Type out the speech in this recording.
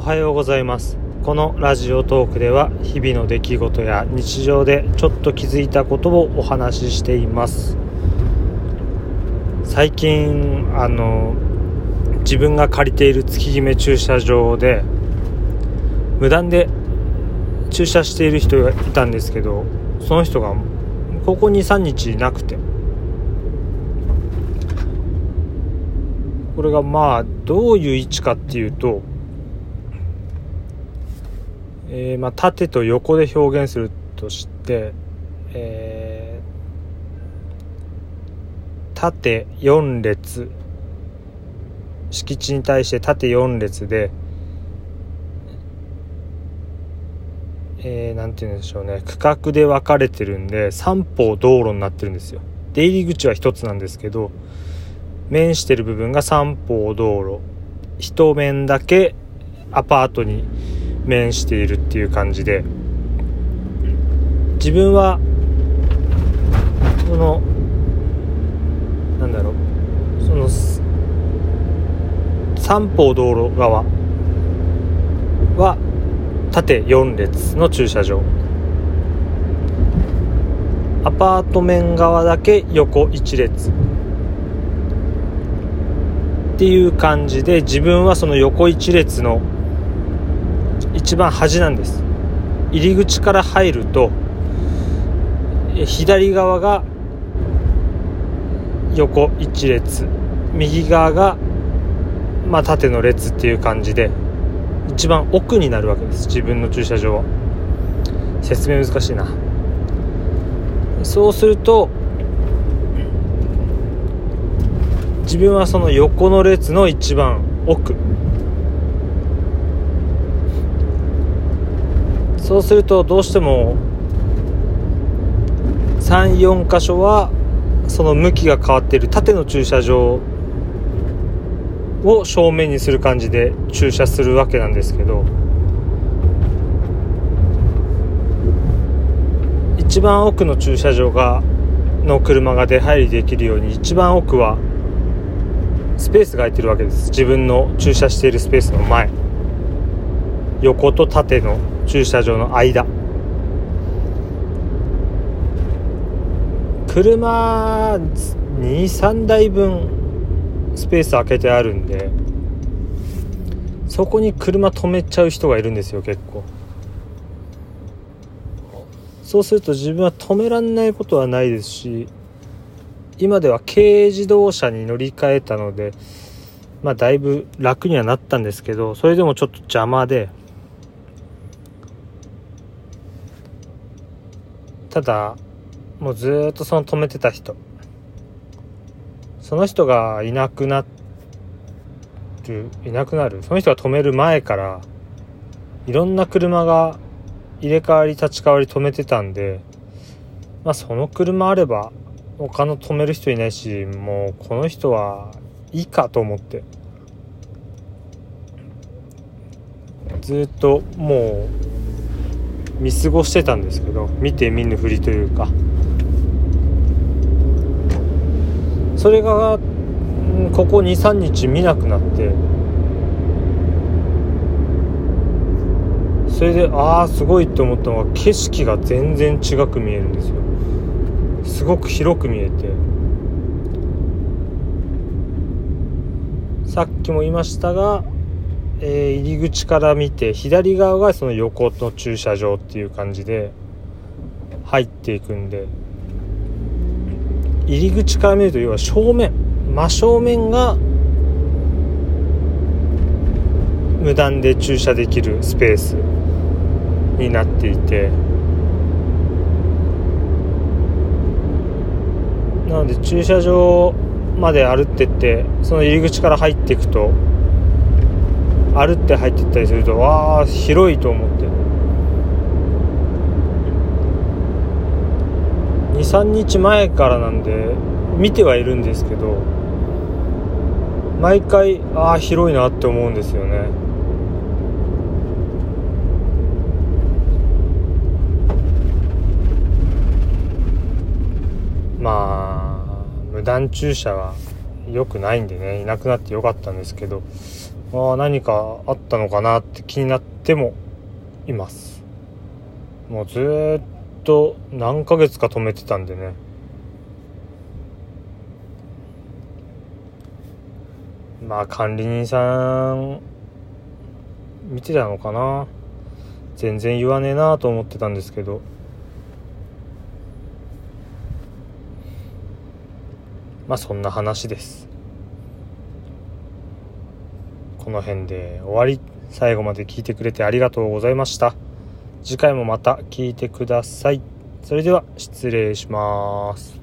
おはようございます。このラジオトークでは日々の出来事や日常でちょっと気づいたことをお話ししています。最近あの自分が借りている月決め駐車場で無断で駐車している人がいたんですけどその人がここ23日いなくて。これがまあどういう位置かっていうと、えー、まあ縦と横で表現するとして、えー、縦4列。敷地に対して縦4列でえー、なんて言うんでしょうね。区画で分かれてるんで三方道路になってるんですよ。出入り口は1つなんですけど面してる部分が三方道路。一面だけアパートに面しているっていう感じで自分はそのなんだろうその三方道路側は縦4列の駐車場。アパート面側だけ横1列。っていう感じで自分はその横一列の一番端なんです。入り口から入ると左側が横一列右側がまあ縦の列っていう感じで一番奥になるわけです。自分の駐車場は。説明難しいな。そうすると自分はその横の列の一番奥。そうするとどうしても34箇所はその向きが変わっている縦の駐車場を正面にする感じで駐車するわけなんですけど一番奥の駐車場がの車が出入りできるように一番奥はスペースが空いてるわけです。自分の駐車しているスペースの前。横と縦の駐車場の間。車23台分スペース空けてあるんでそこに車止めちゃう人がいるんですよ結構。そうすると自分は止めらんないことはないですし今では軽自動車に乗り換えたので、まあだいぶ楽にはなったんですけど、それでもちょっと邪魔で、ただ、もうずっとその止めてた人、その人がいなくなる、いなくなる、その人が止める前から、いろんな車が入れ替わり立ち替わり止めてたんで、まあその車あれば他の止める人いないしもうこの人はいいかと思って。ずっともう見過ごしてたんですけど見て見ぬふりというか。それがここ23日見なくなって。それでああすごいって思ったのが景色が全然違く見えるんですよ。すごく広く見えて。さっきも言いましたが、えー、入り口から見て左側がその横の駐車場っていう感じで入っていくんで入り口から見ると要は正面真正面が無断で駐車できるスペースになっていてなので駐車場まで歩ってってその入り口から入っていくと歩って入ってったりするとわあ広いと思って。23日前からなんで見てはいるんですけど毎回ああ広いなって思うんですよね。まあ無断駐車は良くないんでねいなくなってよかったんですけどあ何かあったのかなって気になってもいます。もうずっと何ヶ月か止めてたんでね。まあ管理人さん見てたのかな。全然言わねえなと思ってたんですけど。まあそんな話です。この辺で終わり。最後まで聞いてくれてありがとうございました。次回もまた聞いてください。それでは失礼します。